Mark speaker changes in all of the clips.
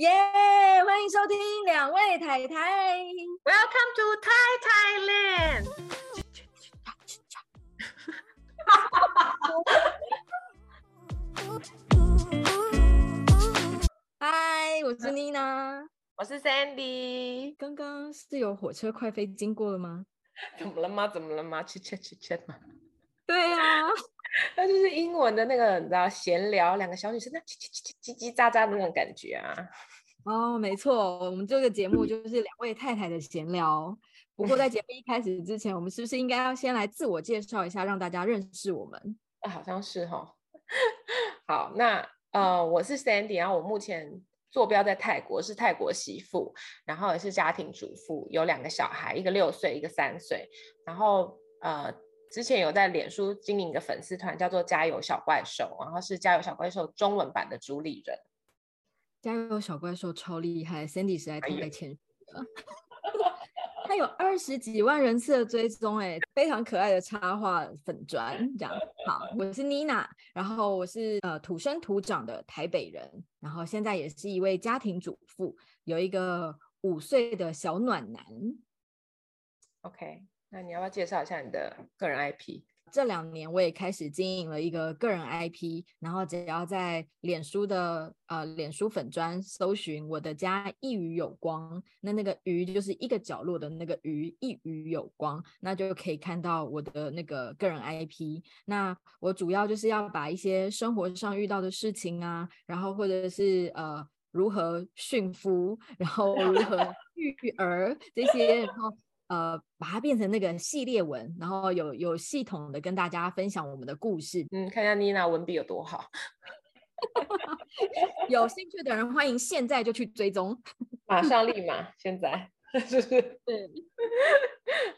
Speaker 1: 耶！Yeah, 欢迎收听两位太太
Speaker 2: ，Welcome to Thai Thailand。
Speaker 1: 嗨，我是妮娜，
Speaker 2: 我是 Sandy。
Speaker 1: 刚刚是有火车快飞经过了吗？
Speaker 2: 怎么了吗？怎么了吗？切切切切嘛？
Speaker 1: 对啊，
Speaker 2: 那就是英文的那个，你知道，闲聊，两个小女生那叽叽叽叽叽喳喳的那种感觉啊。
Speaker 1: 哦，没错，我们这个节目就是两位太太的闲聊。不过在 节目一开始之前，我们是不是应该要先来自我介绍一下，让大家认识我们？
Speaker 2: 啊，好像是哈、哦。好，那呃，我是 Sandy，然后我目前坐标在泰国，是泰国媳妇，然后也是家庭主妇，有两个小孩，一个六岁，一个三岁。然后呃，之前有在脸书经营一个粉丝团，叫做“加油小怪兽”，然后是“加油小怪兽”中文版的主理人。
Speaker 1: 加油小怪兽超厉害，Sandy 实在太谦虚了。他有二十几万人次的追踪，哎，非常可爱的插画粉砖这样。好，我是妮娜，然后我是呃土生土长的台北人，然后现在也是一位家庭主妇，有一个五岁的小暖男。
Speaker 2: OK，那你要不要介绍一下你的个人 IP？
Speaker 1: 这两年我也开始经营了一个个人 IP，然后只要在脸书的呃脸书粉砖搜寻我的家一隅有光，那那个鱼就是一个角落的那个鱼，一隅有光，那就可以看到我的那个个人 IP。那我主要就是要把一些生活上遇到的事情啊，然后或者是呃如何驯服，然后如何 育儿这些，然后。呃，把它变成那个系列文，然后有有系统的跟大家分享我们的故事。
Speaker 2: 嗯，看一下妮娜文笔有多好。
Speaker 1: 有兴趣的人欢迎现在就去追踪，
Speaker 2: 马上立马现在，就是？对。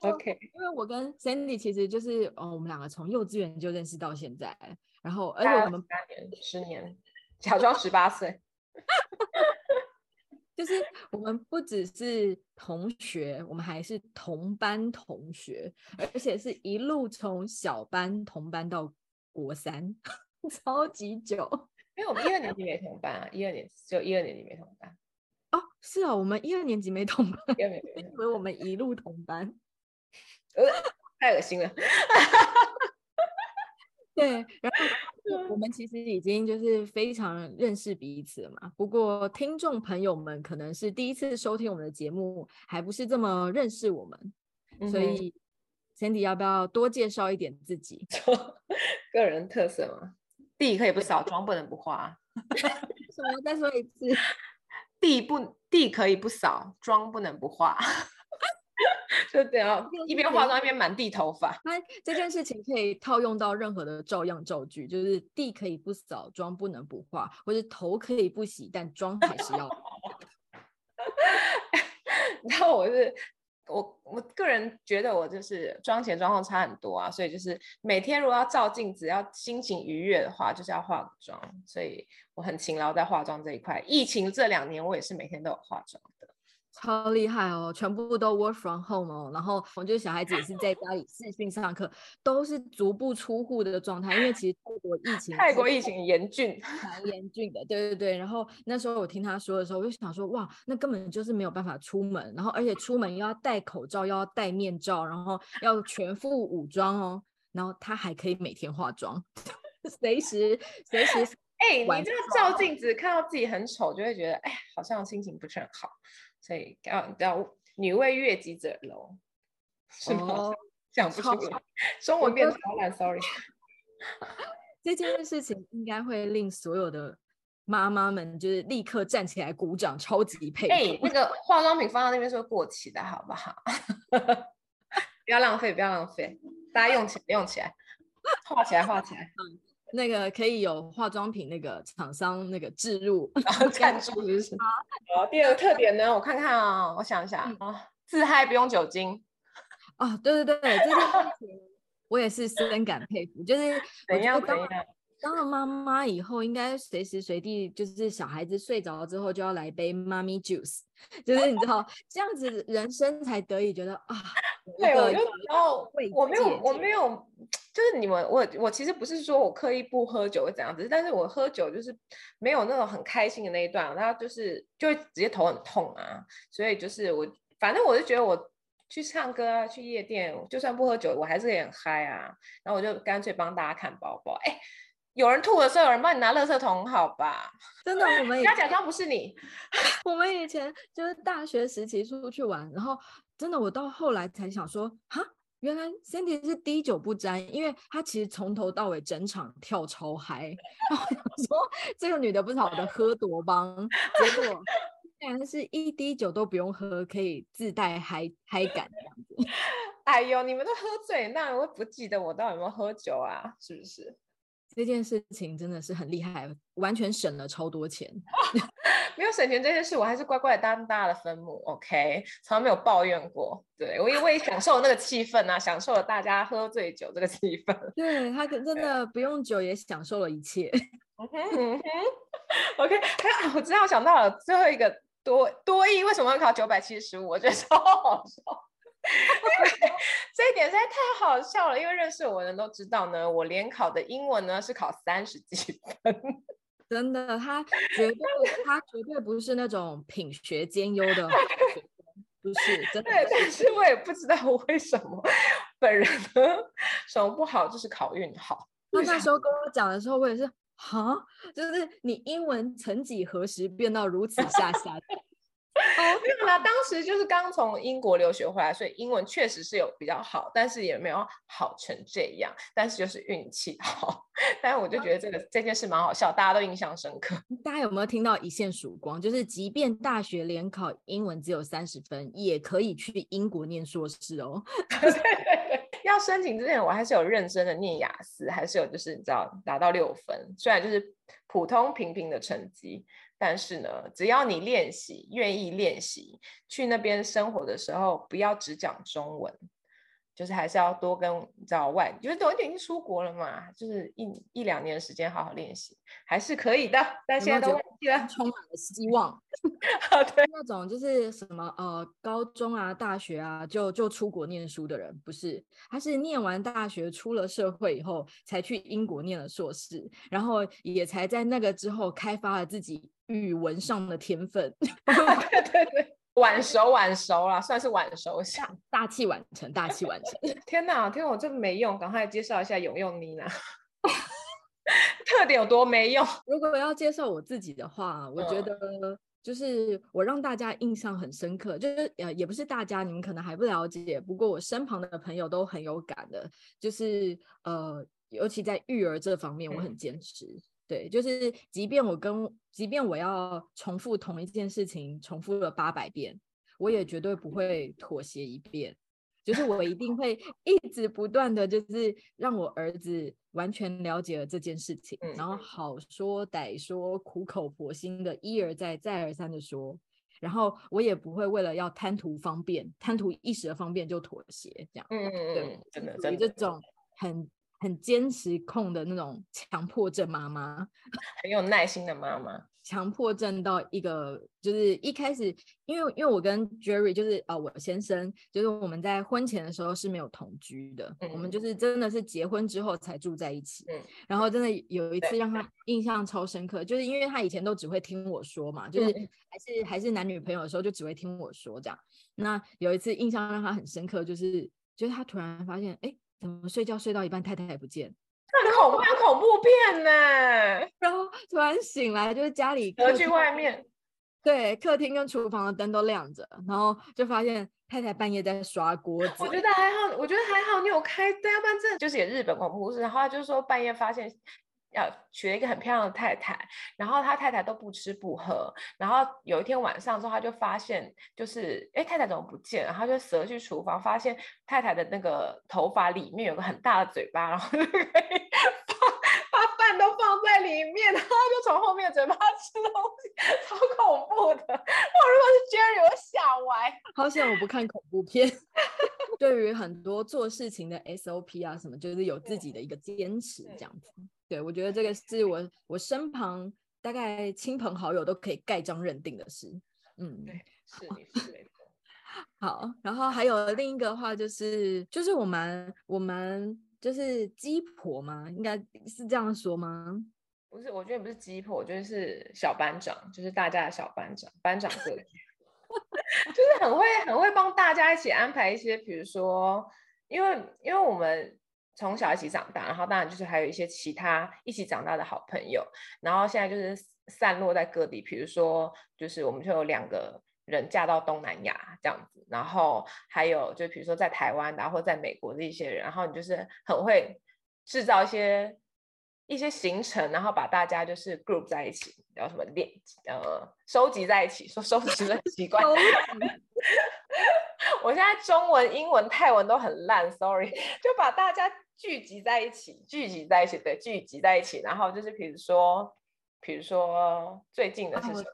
Speaker 2: OK，
Speaker 1: 因为我跟 Sandy 其实就是，哦，我们两个从幼稚园就认识到现在，然后而且我们
Speaker 2: 八年、十年，假装十八岁。
Speaker 1: 就是我们不只是同学，我们还是同班同学，而且是一路从小班同班到国三，超级久。
Speaker 2: 因为我们一二年级没同班啊，一二年只有一二年级没同班。
Speaker 1: 哦，是啊，我们一二年级没同班，因为我们一路同班，
Speaker 2: 呃，太恶心了。
Speaker 1: 对，然后我们其实已经就是非常认识彼此了嘛。不过听众朋友们可能是第一次收听我们的节目，还不是这么认识我们，嗯、所以 Sandy 要不要多介绍一点自己？
Speaker 2: 个人特色嘛，地可以不扫，妆不能不化。
Speaker 1: 什么？再说一次，
Speaker 2: 地不地可以不扫，妆不能不化。就这样，一边化妆一边满地头发。
Speaker 1: 那这件事情可以套用到任何的照样造句，就是地可以不扫，妆不能不化，或者头可以不洗，但妆还是要。
Speaker 2: 然后我是我我个人觉得我就是妆前妆后差很多啊，所以就是每天如果要照镜子，要心情愉悦的话，就是要化个妆，所以我很勤劳在化妆这一块。疫情这两年，我也是每天都有化妆。
Speaker 1: 超厉害哦，全部都 work from home 哦，然后我觉得小孩子也是在家里视讯上课，都是足不出户的状态，因为其实泰国疫情，
Speaker 2: 泰国疫情严峻，
Speaker 1: 蛮严峻的，对对对。然后那时候我听他说的时候，我就想说，哇，那根本就是没有办法出门，然后而且出门又要戴口罩，又要戴面罩，然后要全副武装哦，然后他还可以每天化妆，随 时随时。
Speaker 2: 哎、欸，你这个照镜子看到自己很丑，就会觉得，哎，好像心情不是很好。所以叫叫女为悦己者容，是吗？讲、oh, 不出来，中文变超烂，sorry。
Speaker 1: 这件事情应该会令所有的妈妈们就是立刻站起来鼓掌，超级佩服。
Speaker 2: 哎、欸，那个化妆品放到那边是会过期的，好不好？不要浪费，不要浪费，大家用起来，用起来，画起来，画起来。
Speaker 1: 那个可以有化妆品那个厂商那个置入，
Speaker 2: 然后赞助就是。好，第二个特点呢，我看看啊、哦，我想一下啊，嗯、自嗨不用酒精。
Speaker 1: 哦，对对对，这件事情我也是深感佩服。就是 怎样怎样，当了妈妈以后，应该随时随地就是小孩子睡着之后就要来杯妈咪 juice，就是你知道这样子人生才得以觉得啊，
Speaker 2: 对，我就然后我没有我没有，就是你们我我其实不是说我刻意不喝酒会怎样子，但是我喝酒就是没有那种很开心的那一段，然后就是就会直接头很痛啊，所以就是我反正我就觉得我去唱歌啊，去夜店，就算不喝酒，我还是很嗨啊，然后我就干脆帮大家看包包，哎。有人吐的时候，有人帮你拿垃圾桶，好吧？
Speaker 1: 真的，我们
Speaker 2: 不要假装不是你。
Speaker 1: 我们以前就是大学时期出去玩，然后真的，我到后来才想说，哈，原来 Cindy 是滴酒不沾，因为她其实从头到尾整场跳超嗨。然后我说这个女的不晓得喝多帮，结果竟然是一滴酒都不用喝，可以自带嗨嗨感这样子。
Speaker 2: 哎呦，你们都喝醉，那我不记得我到底有没有喝酒啊？是不是？
Speaker 1: 这件事情真的是很厉害，完全省了超多钱。
Speaker 2: 没有省钱这件事，我还是乖乖的当大家的分母，OK，从来没有抱怨过。对，我因为享受那个气氛啊，享受了大家喝醉酒这个气氛。
Speaker 1: 对，他真的不用酒也享受了一切。
Speaker 2: OK，我知道，我想到了最后一个多多益为什么要考九百七十五？我觉得超好笑。这一点实在太好笑了，因为认识我的人都知道呢，我联考的英文呢是考三十几分，
Speaker 1: 真的，他绝对他绝对不是那种品学兼优的学生，不是真的。
Speaker 2: 对，但是我也不知道为什么本人呢什么不好，就是考运好。
Speaker 1: 他那时候跟我讲的时候，我也是哈，就是你英文曾几何时变到如此下下。
Speaker 2: 哦，没有啦，当时就是刚从英国留学回来，所以英文确实是有比较好，但是也没有好成这样，但是就是运气好。但是我就觉得这个这件事蛮好笑，大家都印象深刻。
Speaker 1: 大家有没有听到一线曙光？就是即便大学联考英文只有三十分，也可以去英国念硕士哦。
Speaker 2: 要申请之前，我还是有认真的念雅思，还是有就是你知道达到六分，虽然就是普通平平的成绩。但是呢，只要你练习，愿意练习，去那边生活的时候，不要只讲中文。就是还是要多跟你知道外，就是都已经出国了嘛，就是一一两年的时间好好练习，还是可以的。但现在都忘记了，
Speaker 1: 充满了希望。
Speaker 2: 啊，对，
Speaker 1: 那种就是什么呃，高中啊、大学啊，就就出国念书的人，不是，他是念完大学出了社会以后，才去英国念了硕士，然后也才在那个之后开发了自己语文上的天分。
Speaker 2: 对对对。晚熟晚熟啦，算是晚熟下，
Speaker 1: 大器晚成，大器晚成。
Speaker 2: 天哪，天我这么没用，赶快介绍一下永用妮娜，特点有多没用？
Speaker 1: 如果要介绍我自己的话，我觉得就是我让大家印象很深刻，就是呃也不是大家，你们可能还不了解，不过我身旁的朋友都很有感的，就是呃尤其在育儿这方面，我很坚持。嗯对，就是即便我跟，即便我要重复同一件事情，重复了八百遍，我也绝对不会妥协一遍。就是我一定会 一直不断的就是让我儿子完全了解了这件事情，然后好说歹说，苦口婆心的一而再再而三的说，然后我也不会为了要贪图方便，贪图一时的方便就妥协，这样。
Speaker 2: 嗯嗯嗯，真的，真
Speaker 1: 的，这种很。很坚持控的那种强迫症妈妈，
Speaker 2: 很有耐心的妈妈。
Speaker 1: 强迫症到一个就是一开始，因为因为我跟 Jerry 就是啊、呃，我先生就是我们在婚前的时候是没有同居的，嗯、我们就是真的是结婚之后才住在一起。嗯、然后真的有一次让他印象超深刻，就是因为他以前都只会听我说嘛，就是还是还是男女朋友的时候就只会听我说这样。那有一次印象让他很深刻，就是就是他突然发现，哎。怎么睡觉睡到一半，太太也不见？
Speaker 2: 很恐怖，恐怖片呢。
Speaker 1: 然后突然醒来，就是家里
Speaker 2: 隔去外面，
Speaker 1: 对，客厅跟厨房的灯都亮着，然后就发现太太半夜在刷锅子。
Speaker 2: 我觉得还好，我觉得还好，你有开对，要不然真的就是也日本恐怖故事。然后他就说半夜发现。要娶了一个很漂亮的太太，然后他太太都不吃不喝，然后有一天晚上之后，他就发现就是，哎，太太怎么不见？然后就蛇去厨房，发现太太的那个头发里面有个很大的嘴巴，然后就可以饭都放在里面，然后就从后面嘴巴吃东西，超恐怖的。我如果是 Jerry，我吓歪。
Speaker 1: 好险我不看恐怖片。对于很多做事情的 SOP 啊什么，就是有自己的一个坚持这样子。对，我觉得这个是我我身旁大概亲朋好友都可以盖章认定的事。嗯，
Speaker 2: 对，是，是
Speaker 1: 好，然后还有另一个话就是，就是我们我们就是鸡婆吗，应该是这样说吗？
Speaker 2: 不是，我觉得不是鸡婆，我觉得是小班长，就是大家的小班长，班长格局，就是很会很会帮大家一起安排一些，比如说，因为因为我们从小一起长大，然后当然就是还有一些其他一起长大的好朋友，然后现在就是散落在各地，比如说就是我们就有两个人嫁到东南亚这样子，然后还有就比如说在台湾，然后或在美国的一些人，然后你就是很会制造一些。一些行程，然后把大家就是 group 在一起，然后什么练呃收集在一起，说收集的习惯。我现在中文、英文、泰文都很烂，sorry，就把大家聚集在一起，聚集在一起，对，聚集在一起，然后就是比如说，比如说最近的是什么？啊，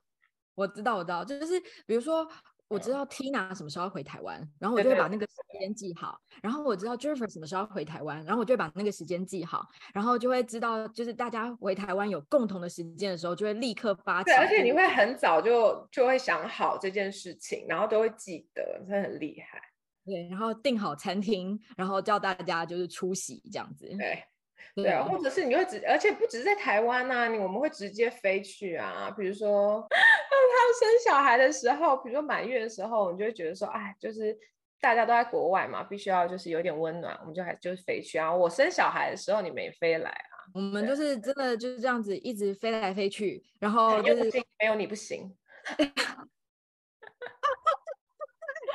Speaker 1: 我，知道，我知道，就是比如说。我知道 Tina 什么时候回台湾，然后我就会把那个时间记好。然后我知道 Jennifer 什么时候回台湾，然后我就会把那个时间记好，然后就会知道，就是大家回台湾有共同的时间的时候，就会立刻发起。
Speaker 2: 对，而且你会很早就就会想好这件事情，然后都会记得，真的很厉害。
Speaker 1: 对，然后订好餐厅，然后叫大家就是出席这样子。
Speaker 2: 对。对啊，或者是你会直，而且不只是在台湾呐、啊，你我们会直接飞去啊。比如说，当他生小孩的时候，比如说满月的时候，你就会觉得说，哎，就是大家都在国外嘛，必须要就是有点温暖，我们就还就是飞去啊。我生小孩的时候，你没飞来啊？
Speaker 1: 我们就是真的就是这样子一直飞来飞去，然后 就是
Speaker 2: 没有你不行。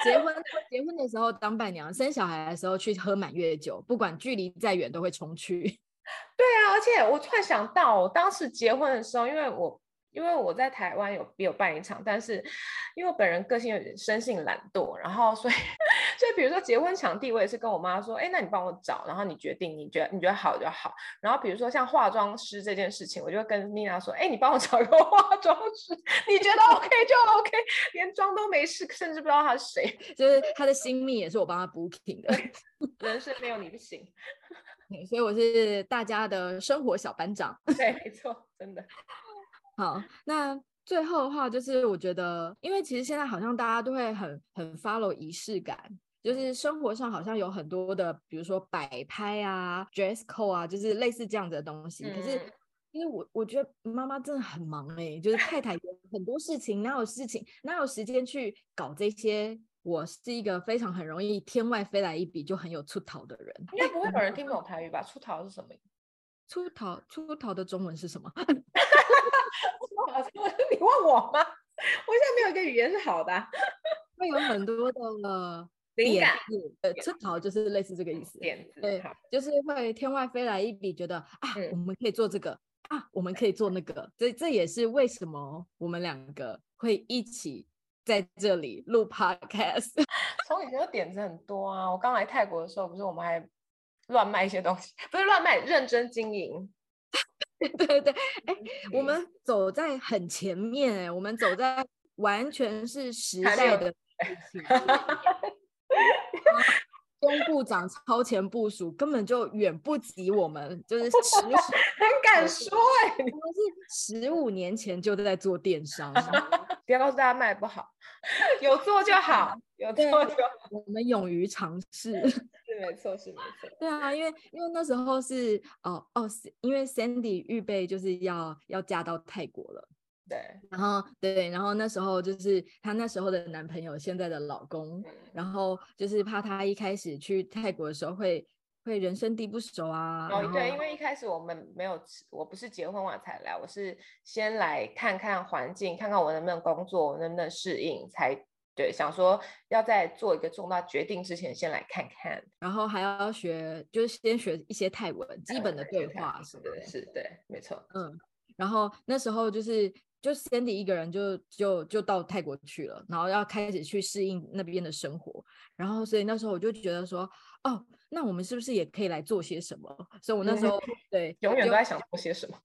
Speaker 1: 结婚 结婚的时候当伴娘，生小孩的时候去喝满月酒，不管距离再远都会冲去。
Speaker 2: 对啊，而且我突然想到，我当时结婚的时候，因为我因为我在台湾有有办一场，但是因为我本人个性有点生性懒惰，然后所以所以比如说结婚场地，我也是跟我妈说，哎，那你帮我找，然后你决定，你觉得你觉得好就好。然后比如说像化妆师这件事情，我就会跟 Nina 说，哎，你帮我找一个 化妆师，你觉得 OK 就 OK，连妆都没试，甚至不知道他是谁，
Speaker 1: 就是他的新密也是我帮他 booking 的，
Speaker 2: 人生没有你不行。
Speaker 1: 所以我是大家的生活小班长。
Speaker 2: 对，没错，真的。
Speaker 1: 好，那最后的话就是，我觉得，因为其实现在好像大家都会很很 follow 仪式感，就是生活上好像有很多的，比如说摆拍啊、dress code 啊，就是类似这样子的东西。嗯、可是，因为我我觉得妈妈真的很忙哎、欸，就是太太有很多事情，哪有事情，哪有时间去搞这些？我是一个非常很容易天外飞来一笔就很有出逃的人，
Speaker 2: 应该不会有人听不懂台语吧？出逃是什么？
Speaker 1: 出逃出逃的中文是什么？
Speaker 2: 你问我吗？我现在没有一个语言是好的，
Speaker 1: 会有很多的
Speaker 2: 灵感。
Speaker 1: 呃，出头就是类似这个意思。
Speaker 2: 点子
Speaker 1: 对，就是会天外飞来一笔，觉得啊，我们可以做这个啊，我们可以做那个。这这也是为什么我们两个会一起。在这里录 podcast，
Speaker 2: 从以前的点子很多啊。我刚来泰国的时候，不是我们还乱卖一些东西，不是乱卖，认真经营。
Speaker 1: 对对对，哎，我们走在很前面，哎，我们走在完全是时代的东 部长超前部署，根本就远不及我们，就是十 很
Speaker 2: 敢说哎，
Speaker 1: 我们是十五年前就在做电商，
Speaker 2: 不要告诉大家卖不好，有做就好，有做就好，
Speaker 1: 我们勇于尝试，是
Speaker 2: 没错，是没错，
Speaker 1: 对啊，因为因为那时候是哦哦，因为 Sandy 预备就是要要嫁到泰国了。
Speaker 2: 对，
Speaker 1: 然后对，然后那时候就是她那时候的男朋友，现在的老公，嗯、然后就是怕她一开始去泰国的时候会会人生地不熟啊。
Speaker 2: 哦，对，因为一开始我们没有，我不是结婚完才来，我是先来看看环境，看看我能不能工作，我能不能适应，才对，想说要在做一个重大决定之前先来看看，
Speaker 1: 然后还要学，就是先学一些泰文，基本的对话什么的，
Speaker 2: 是，是对，没错，
Speaker 1: 嗯，然后那时候就是。就 Sandy 一个人就就就到泰国去了，然后要开始去适应那边的生活，然后所以那时候我就觉得说，哦，那我们是不是也可以来做些什么？所以我那时候、嗯、对
Speaker 2: 永远都在想做些什么。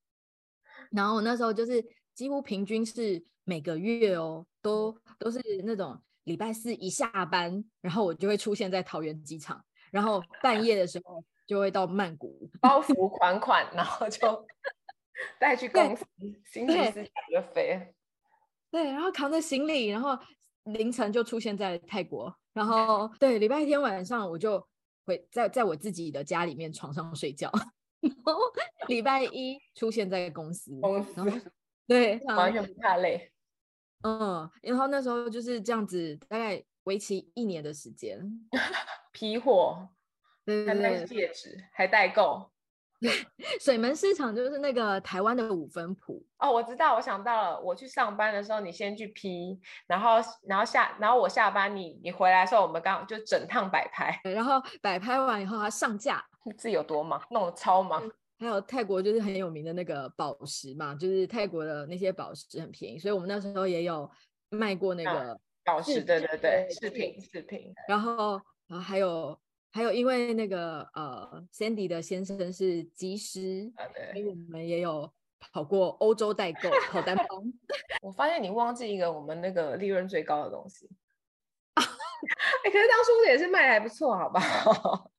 Speaker 1: 然后我那时候就是几乎平均是每个月哦，都都是那种礼拜四一下班，然后我就会出现在桃园机场，然后半夜的时候就会到曼谷，
Speaker 2: 包袱款款，然后就。带去公司，行李就飞。
Speaker 1: 对，然后扛着行李，然后凌晨就出现在泰国，然后对，礼拜天晚上我就回在在我自己的家里面床上睡觉，然后礼拜一出现在公司，
Speaker 2: 公司，
Speaker 1: 然后对，
Speaker 2: 完全不怕累。
Speaker 1: 嗯，然后那时候就是这样子，大概为期一年的时间，
Speaker 2: 批货，
Speaker 1: 对对对，
Speaker 2: 戒指还代购。
Speaker 1: 水门市场就是那个台湾的五分埔
Speaker 2: 哦，我知道，我想到了，我去上班的时候，你先去批，然后然后下，然后我下班，你你回来的时候，我们刚好就整趟摆拍，
Speaker 1: 然后摆拍完以后，它上架，
Speaker 2: 自己有多忙，弄得超忙。
Speaker 1: 还有泰国就是很有名的那个宝石嘛，就是泰国的那些宝石很便宜，所以我们那时候也有卖过那个
Speaker 2: 宝石，对对对，饰品饰品，
Speaker 1: 然后然后还有。还有，因为那个呃，Sandy 的先生是技师，
Speaker 2: 啊、
Speaker 1: 所以我们也有跑过欧洲代购，跑单 帮。
Speaker 2: 我发现你忘记一个我们那个利润最高的东西，哎、欸，可是当初也是卖的还不错，好不好？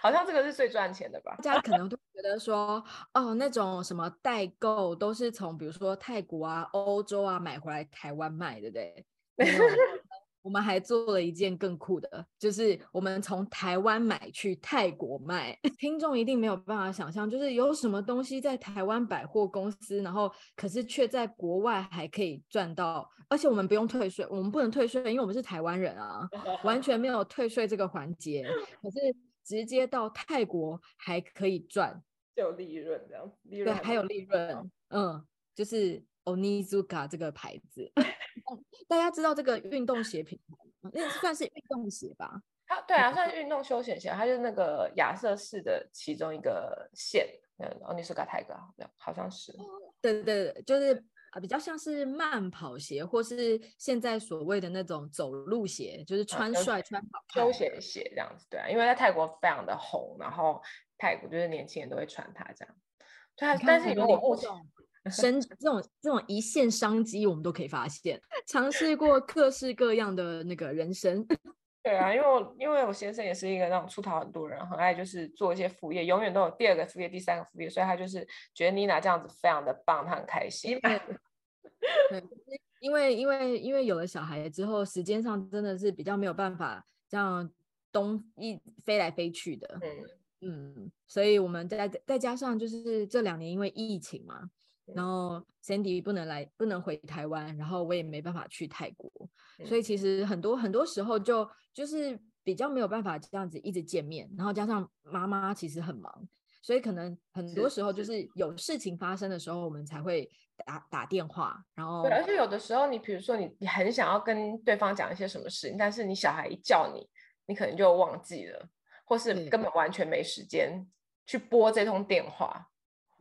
Speaker 2: 好像这个是最赚钱的吧？
Speaker 1: 大家可能都觉得说，哦，那种什么代购都是从比如说泰国啊、欧洲啊买回来台湾卖，对不对？我们还做了一件更酷的，就是我们从台湾买去泰国卖。听众一定没有办法想象，就是有什么东西在台湾百货公司，然后可是却在国外还可以赚到，而且我们不用退税，我们不能退税，因为我们是台湾人啊，完全没有退税这个环节。可是直接到泰国还可以赚，
Speaker 2: 有利润这样，利润
Speaker 1: 对，还有利润，嗯，就是 Onizuka 这个牌子。大家知道这个运动鞋品牌吗？那算是运动鞋吧？
Speaker 2: 它对啊，算是运动休闲鞋，它就是那个亚瑟士的其中一个线。嗯 Tiger 好像好像是。
Speaker 1: 对对对，就是比较像是慢跑鞋，或是现在所谓的那种走路鞋，就是穿帅、嗯、穿好
Speaker 2: 休闲鞋这样子。对啊，因为在泰国非常的红，然后泰国就是年轻人都会穿它这样。对啊，但是如果目前。
Speaker 1: 生这种这种一线商机，我们都可以发现，尝试过各式各样的那个人生。
Speaker 2: 对啊，因为我因为我先生也是一个那种出逃很多人，很爱就是做一些副业，永远都有第二个副业、第三个副业，所以他就是觉得妮娜这样子非常的棒，他很开心。对，
Speaker 1: 因为因为因为有了小孩之后，时间上真的是比较没有办法这样东一飞来飞去的。嗯嗯，所以我们再再加上就是这两年因为疫情嘛。然后 Sandy 不能来，不能回台湾，然后我也没办法去泰国，嗯、所以其实很多很多时候就就是比较没有办法这样子一直见面。然后加上妈妈其实很忙，所以可能很多时候就是有事情发生的时候，我们才会打打电话。然后
Speaker 2: 对，而且有的时候你比如说你你很想要跟对方讲一些什么事，但是你小孩一叫你，你可能就忘记了，或是根本完全没时间去拨这通电话。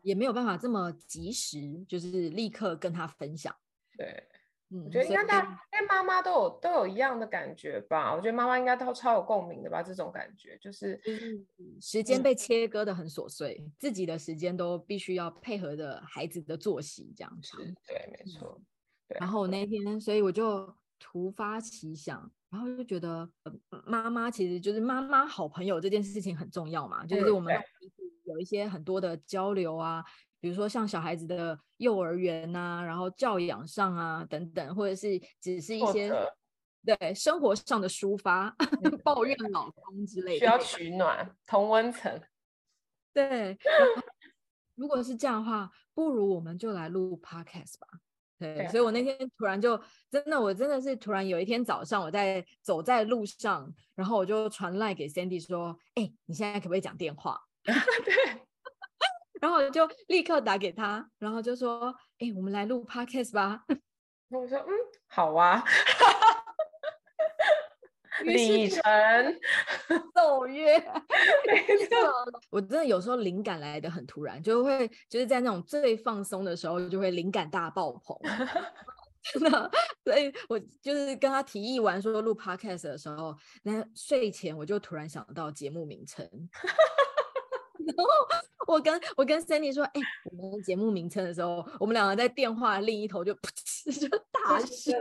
Speaker 1: 也没有办法这么及时，就是立刻跟他分享。
Speaker 2: 对，嗯，我觉得应该大家，因为妈妈都有都有一样的感觉吧。我觉得妈妈应该都超有共鸣的吧，这种感觉就是，
Speaker 1: 嗯，时间被切割的很琐碎，嗯，自己的时间都必须要配合着孩子的作息这样子。
Speaker 2: 对，没错。对。
Speaker 1: 然后那天，所以我就突发奇想，然后就觉得，呃，妈妈其实就是妈妈好朋友这件事情很重要嘛，就是我们。有一些很多的交流啊，比如说像小孩子的幼儿园呐、啊，然后教养上啊等等，或者是只是一些对生活上的抒发，抱怨老公之类的，
Speaker 2: 需要取暖同温层。
Speaker 1: 对，如果是这样的话，不如我们就来录 podcast 吧。对，对，所以我那天突然就真的，我真的是突然有一天早上，我在走在路上，然后我就传赖给 Sandy 说：“哎、欸，你现在可不可以讲电话？”
Speaker 2: 对，
Speaker 1: 然后我就立刻打给他，然后就说：“哎、欸，我们来录 podcast 吧。”
Speaker 2: 我说：“嗯，好啊。”李晨
Speaker 1: 奏乐，没错。我真的有时候灵感来的很突然，就会就是在那种最放松的时候，就会灵感大爆棚。真的，所以我就是跟他提议完说录 podcast 的时候，那睡前我就突然想到节目名称。然后我跟我跟 Sandy 说：“哎、欸，我们节目名称的时候，我们两个在电话另一头就 噗嗤就大笑。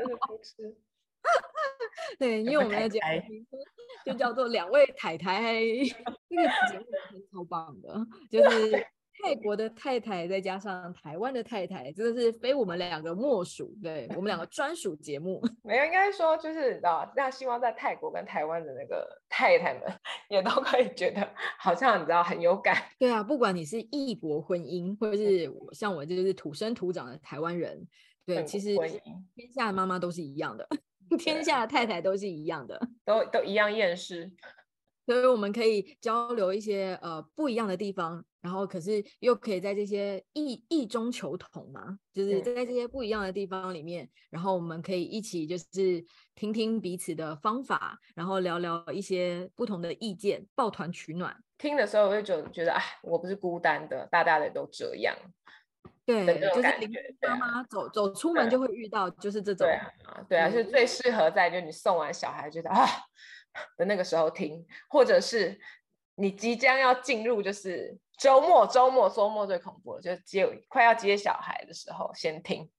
Speaker 1: 对，因为我们的节目名称就叫做两位太太，这个节目超棒的，就是泰国的太太再加上台湾的太太，真的是非我们两个莫属，对我们两个专属节目。
Speaker 2: 没有，应该说就是啊，那希望在泰国跟台湾的那个太太们也都可以觉得好像你知道很有感。
Speaker 1: 对啊，不管你是异国婚姻，或者是像我就是土生土长的台湾人，对，其实天下的妈妈都是一样的，天下的太太都是一样的，
Speaker 2: 都都一样厌世。
Speaker 1: 所以我们可以交流一些呃不一样的地方，然后可是又可以在这些异异中求同嘛，就是在这些不一样的地方里面，然后我们可以一起就是听听彼此的方法，然后聊聊一些不同的意见，抱团取暖。
Speaker 2: 听的时候我就觉觉得哎，我不是孤单的，大大的都这样。
Speaker 1: 对，就是邻居妈妈走走出门就会遇到，就是这种。
Speaker 2: 对啊，对啊，是最适合在就你送完小孩觉得啊。的那个时候听，或者是你即将要进入，就是周末，周末，周末最恐怖了，就接快要接小孩的时候先听，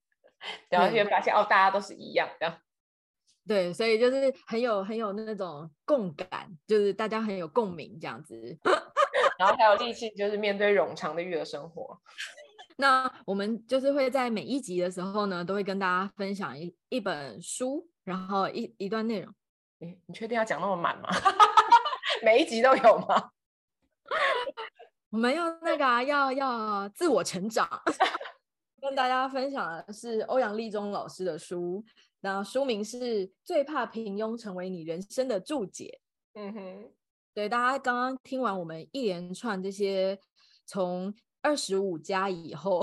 Speaker 2: 然后就发现哦，大家都是一样的。
Speaker 1: 对，所以就是很有很有那种共感，就是大家很有共鸣这样子，
Speaker 2: 然后还有力气，就是面对冗长的育儿生活。
Speaker 1: 那我们就是会在每一集的时候呢，都会跟大家分享一一本书，然后一一段内容。
Speaker 2: 你确定要讲那么满吗？每一集都有吗？
Speaker 1: 我们要那个、啊、要要自我成长，跟大家分享的是欧阳立中老师的书，那书名是《最怕平庸成为你人生的注解》。嗯哼，对，大家刚刚听完我们一连串这些从二十五加以后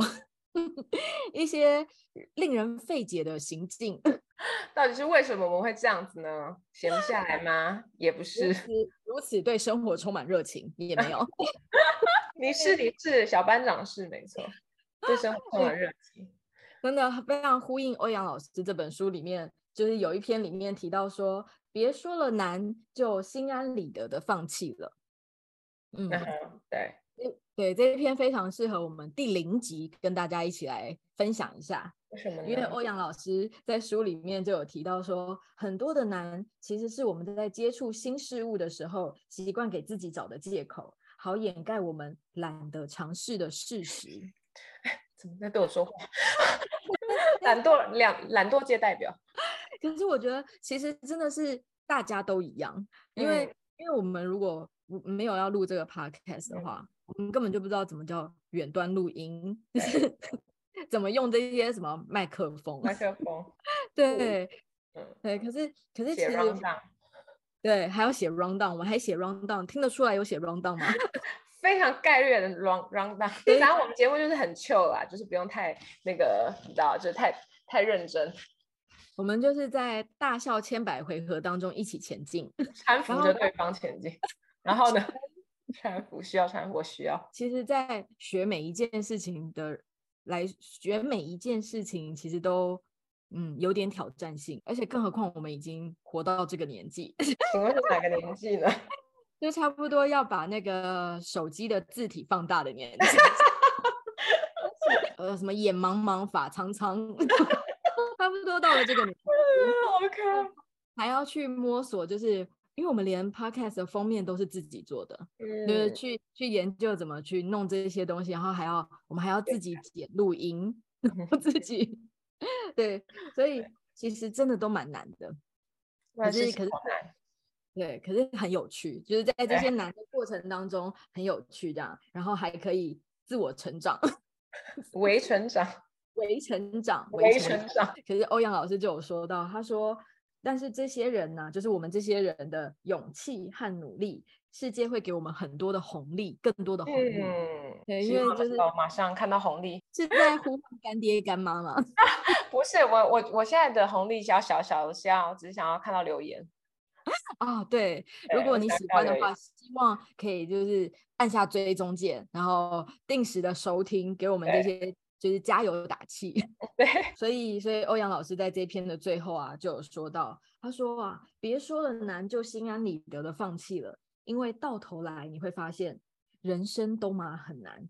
Speaker 1: 一些令人费解的行径。
Speaker 2: 到底是为什么我们会这样子呢？闲不下来吗？也不是，
Speaker 1: 如此，如此对生活充满热情，你也没有。
Speaker 2: 你是你是小班长是没错，对生活充满热情，
Speaker 1: 真的非常呼应欧阳老师这本书里面，就是有一篇里面提到说，别说了难，就心安理得的放弃了。嗯，
Speaker 2: 对。
Speaker 1: 对，这一篇非常适合我们第零集跟大家一起来分享一下。
Speaker 2: 为什么？
Speaker 1: 因为欧阳老师在书里面就有提到说，很多的难其实是我们在接触新事物的时候，习惯给自己找的借口，好掩盖我们懒得尝试的事实。
Speaker 2: 怎么在对我说话？懒惰两懒惰界代表。
Speaker 1: 可是我觉得其实真的是大家都一样，因为、嗯、因为我们如果没有要录这个 podcast 的话。嗯我们根本就不知道怎么叫远端录音，就是 怎么用这些什么麦克风。
Speaker 2: 麦克风，
Speaker 1: 对，嗯，对。可是，可是其实，对，还要写 rundown，我们还写 rundown，听得出来有写 rundown 吗？
Speaker 2: 非常概率的 run rundown。然后我们节目就是很 chill 啦，就是不用太那个，你知道，就是太太认真。
Speaker 1: 我们就是在大笑千百回合当中一起前进，
Speaker 2: 搀扶着对方前进。然后呢？搀扶需要搀扶，我需要。
Speaker 1: 其实，在学每一件事情的来学每一件事情，其实都嗯有点挑战性，而且更何况我们已经活到这个年纪。
Speaker 2: 请问是哪个年纪呢？
Speaker 1: 就差不多要把那个手机的字体放大的年纪。呃，什么眼茫茫，法苍苍，差不多到了这个年
Speaker 2: 纪。
Speaker 1: 还要去摸索，就是。因为我们连 podcast 的封面都是自己做的，嗯、就是去去研究怎么去弄这些东西，然后还要我们还要自己剪录音，然后自己 对，所以其实真的都蛮难的。可是可是对，可是很有趣，就是在这些难的过程当中很有趣，这样，然后还可以自我成长，
Speaker 2: 微成长，
Speaker 1: 微成长，
Speaker 2: 微成长。
Speaker 1: 可是欧阳老师就有说到，他说。但是这些人呢、啊，就是我们这些人的勇气和努力，世界会给我们很多的红利，更多的红利。嗯，对，因为就是
Speaker 2: 马上看到红利，
Speaker 1: 是在呼唤干爹干妈吗？
Speaker 2: 不是，我我我现在的红利小小小的，是要只是想要看到留言。
Speaker 1: 啊、哦，对，如果你喜欢的话，希望可以就是按下追踪键，然后定时的收听，给我们这些。就是加油打气，
Speaker 2: 对，
Speaker 1: 所以所以欧阳老师在这篇的最后啊，就有说到，他说啊，别说了难就心安理得的放弃了，因为到头来你会发现，人生都嘛很难，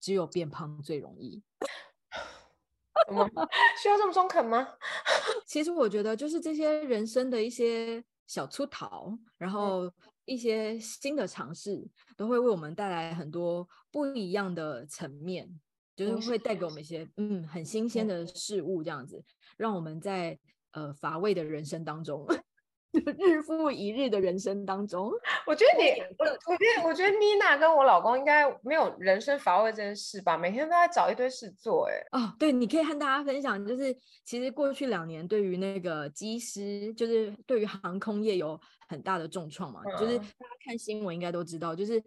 Speaker 1: 只有变胖最容易。
Speaker 2: 需要这么中肯吗？
Speaker 1: 其实我觉得就是这些人生的一些小出逃，然后一些新的尝试，都会为我们带来很多不一样的层面，就是会带给我们一些嗯很新鲜的事物，这样子，让我们在呃乏味的人生当中。日复一日的人生当中，
Speaker 2: 我觉得你，我我觉得，我觉得妮娜跟我老公应该没有人生乏味这件事吧？每天都在找一堆事做，哎。
Speaker 1: 哦，对，你可以和大家分享，就是其实过去两年对于那个机师，就是对于航空业有很大的重创嘛。嗯、就是大家看新闻应该都知道，就是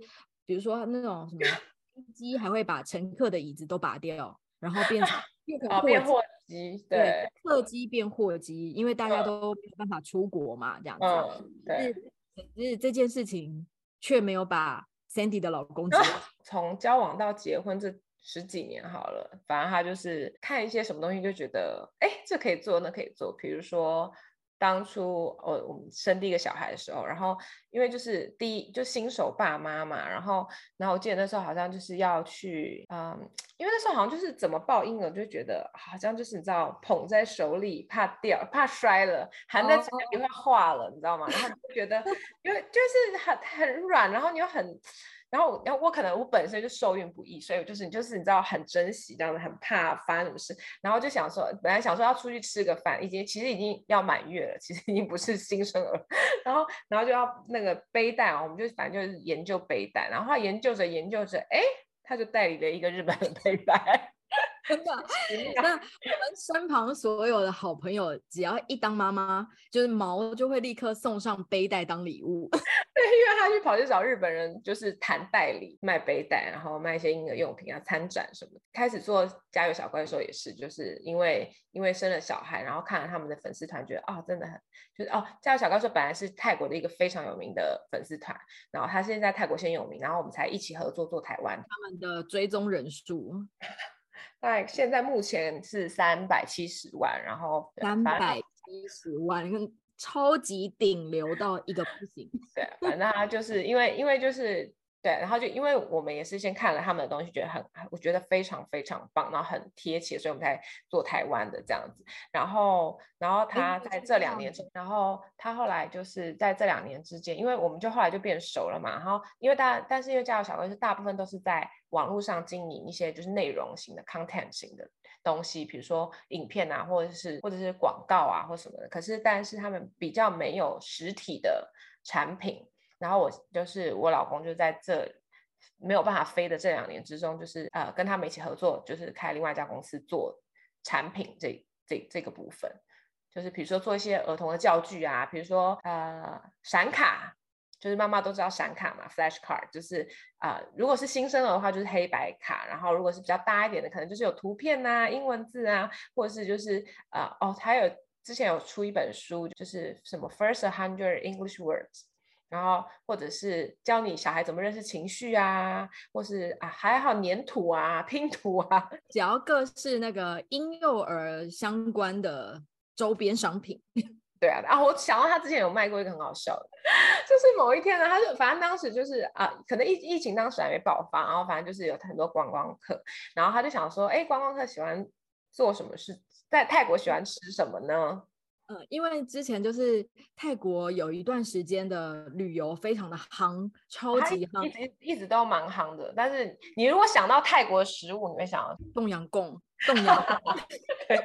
Speaker 1: 比如说那种什么飞机还会把乘客的椅子都拔掉，然后变成 变成货。机对，对，客机变货机，因为大家都没有办法出国嘛，这样子。嗯，对。可是这件事情却没有把 Sandy 的老公
Speaker 2: 从交往到结婚这十几年好了，反而他就是看一些什么东西就觉得，哎，这可以做，那可以做，比如说。当初我、哦、我们生第一个小孩的时候，然后因为就是第一就新手爸妈嘛，然后然后我记得那时候好像就是要去，嗯，因为那时候好像就是怎么抱婴儿，就觉得好像就是你知道捧在手里怕掉怕摔了，含在嘴里怕化了，oh. 你知道吗？然后就觉得 因为就是很很软，然后你又很。然后，然后我可能我本身就受孕不易，所以就是你就是你知道很珍惜这样子，很怕发生什么事。然后就想说，本来想说要出去吃个饭，已经其实已经要满月了，其实已经不是新生儿。然后，然后就要那个背带啊，我们就反正就是研究背带。然后他研究着研究着，哎，他就代理了一个日本的背 带。
Speaker 1: 真的，那我们身旁所有的好朋友，只要一当妈妈，就是毛就会立刻送上背带当礼物。
Speaker 2: 对，因为他去跑去找日本人，就是谈代理卖背带，然后卖一些婴儿用品啊，参展什么的。开始做家有小乖的时候也是，就是因为因为生了小孩，然后看了他们的粉丝团，觉得哦，真的很就是哦，家有小怪兽本来是泰国的一个非常有名的粉丝团，然后他现在泰国先有名，然后我们才一起合作做台湾。
Speaker 1: 他们的追踪人数。
Speaker 2: 在现在目前是三百七十万，然后
Speaker 1: 三百七十万，超级顶流到一个不行。
Speaker 2: 对，反正他就是因为因为就是。对，然后就因为我们也是先看了他们的东西，觉得很，我觉得非常非常棒，然后很贴切，所以我们才做台湾的这样子。然后，然后他在这两年，然后他后来就是在这两年之间，因为我们就后来就变熟了嘛。然后，因为大，但是因为家有小孩，是大部分都是在网络上经营一些就是内容型的 content 型的东西，比如说影片啊，或者是或者是广告啊，或什么的。可是，但是他们比较没有实体的产品。然后我就是我老公，就在这没有办法飞的这两年之中，就是呃跟他们一起合作，就是开另外一家公司做产品这这这个部分，就是比如说做一些儿童的教具啊，比如说呃闪卡，就是妈妈都知道闪卡嘛，flash card，就是啊、如果是新生儿的话就是黑白卡，然后如果是比较大一点的，可能就是有图片啊、英文字啊，或者是就是啊、哦他有之前有出一本书，就是什么 first hundred English words。然后，或者是教你小孩怎么认识情绪啊，或是啊，还好粘土啊、拼图啊，
Speaker 1: 只要各式那个婴幼儿相关的周边商品。
Speaker 2: 对啊，然啊，我想到他之前有卖过一个很好笑的，就是某一天呢，他就反正当时就是啊，可能疫疫情当时还没爆发，然后反正就是有很多观光客，然后他就想说，哎，观光客喜欢做什么事？在泰国喜欢吃什么呢？
Speaker 1: 嗯，因为之前就是泰国有一段时间的旅游非常的夯，超级夯，
Speaker 2: 一直一直都蛮夯的。但是你如果想到泰国食物，你会想到
Speaker 1: 冬阳贡，冬阳贡，对，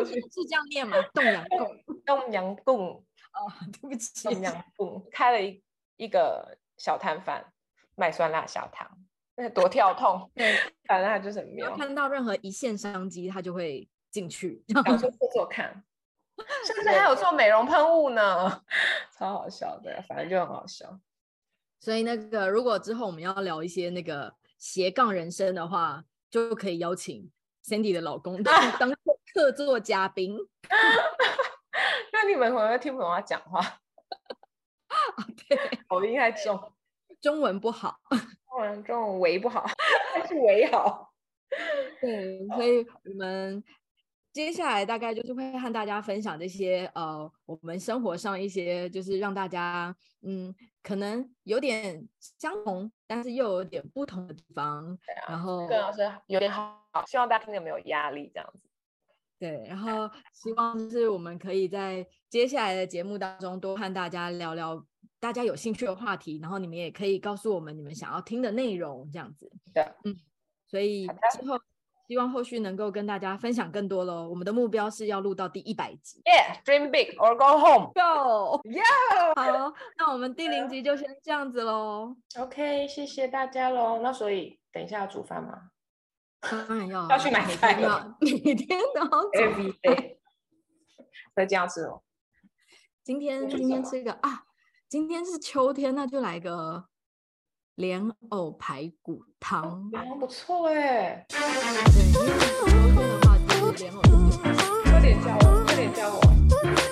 Speaker 1: 是是这样念吗？冬阳贡，
Speaker 2: 冬阳贡，
Speaker 1: 哦，对不起，
Speaker 2: 冬阳贡开了一一个小摊贩卖酸辣小汤，那多跳痛，对，反正他就是很妙。
Speaker 1: 看到任何一线商机，他就会进去，
Speaker 2: 想说做做看。甚至还有做美容喷雾呢，超好笑的，反正就很好笑。
Speaker 1: 所以那个，如果之后我们要聊一些那个斜杠人生的话，就可以邀请 Sandy 的老公当 当客座嘉宾。
Speaker 2: 那你们可能会听不懂他讲话？
Speaker 1: 啊，对，
Speaker 2: 口音太重，
Speaker 1: 中文不好，
Speaker 2: 中文中文为不好，还是为好。
Speaker 1: 对，所以我们。接下来大概就是会和大家分享这些呃，我们生活上一些就是让大家嗯，可能有点相同，但是又有点不同的地方。
Speaker 2: 啊、
Speaker 1: 然后
Speaker 2: 更老师有点好，希望大家听得没有压力这样子。
Speaker 1: 对，然后希望就是我们可以在接下来的节目当中多和大家聊聊大家有兴趣的话题，然后你们也可以告诉我们你们想要听的内容，这样子。
Speaker 2: 对，
Speaker 1: 嗯，所以之后希望后续能够跟大家分享更多喽。我们的目标是要录到第一百集。
Speaker 2: Yeah，dream big or go home。
Speaker 1: Go。
Speaker 2: Yeah。
Speaker 1: 好，那我们第零集就先这样子喽。
Speaker 2: OK，谢谢大家喽。那所以等一下要煮饭吗？
Speaker 1: 当然要。
Speaker 2: 要去买菜
Speaker 1: 了。每天都要煮。
Speaker 2: Every day。再这样吃哦。
Speaker 1: 今天今天吃一个啊。今天是秋天，那就来个莲藕排骨汤，哦、
Speaker 2: 不错哎。
Speaker 1: 对，
Speaker 2: 因
Speaker 1: 为昨天的话就是莲藕排骨汤。
Speaker 2: 快点教我，快点教我。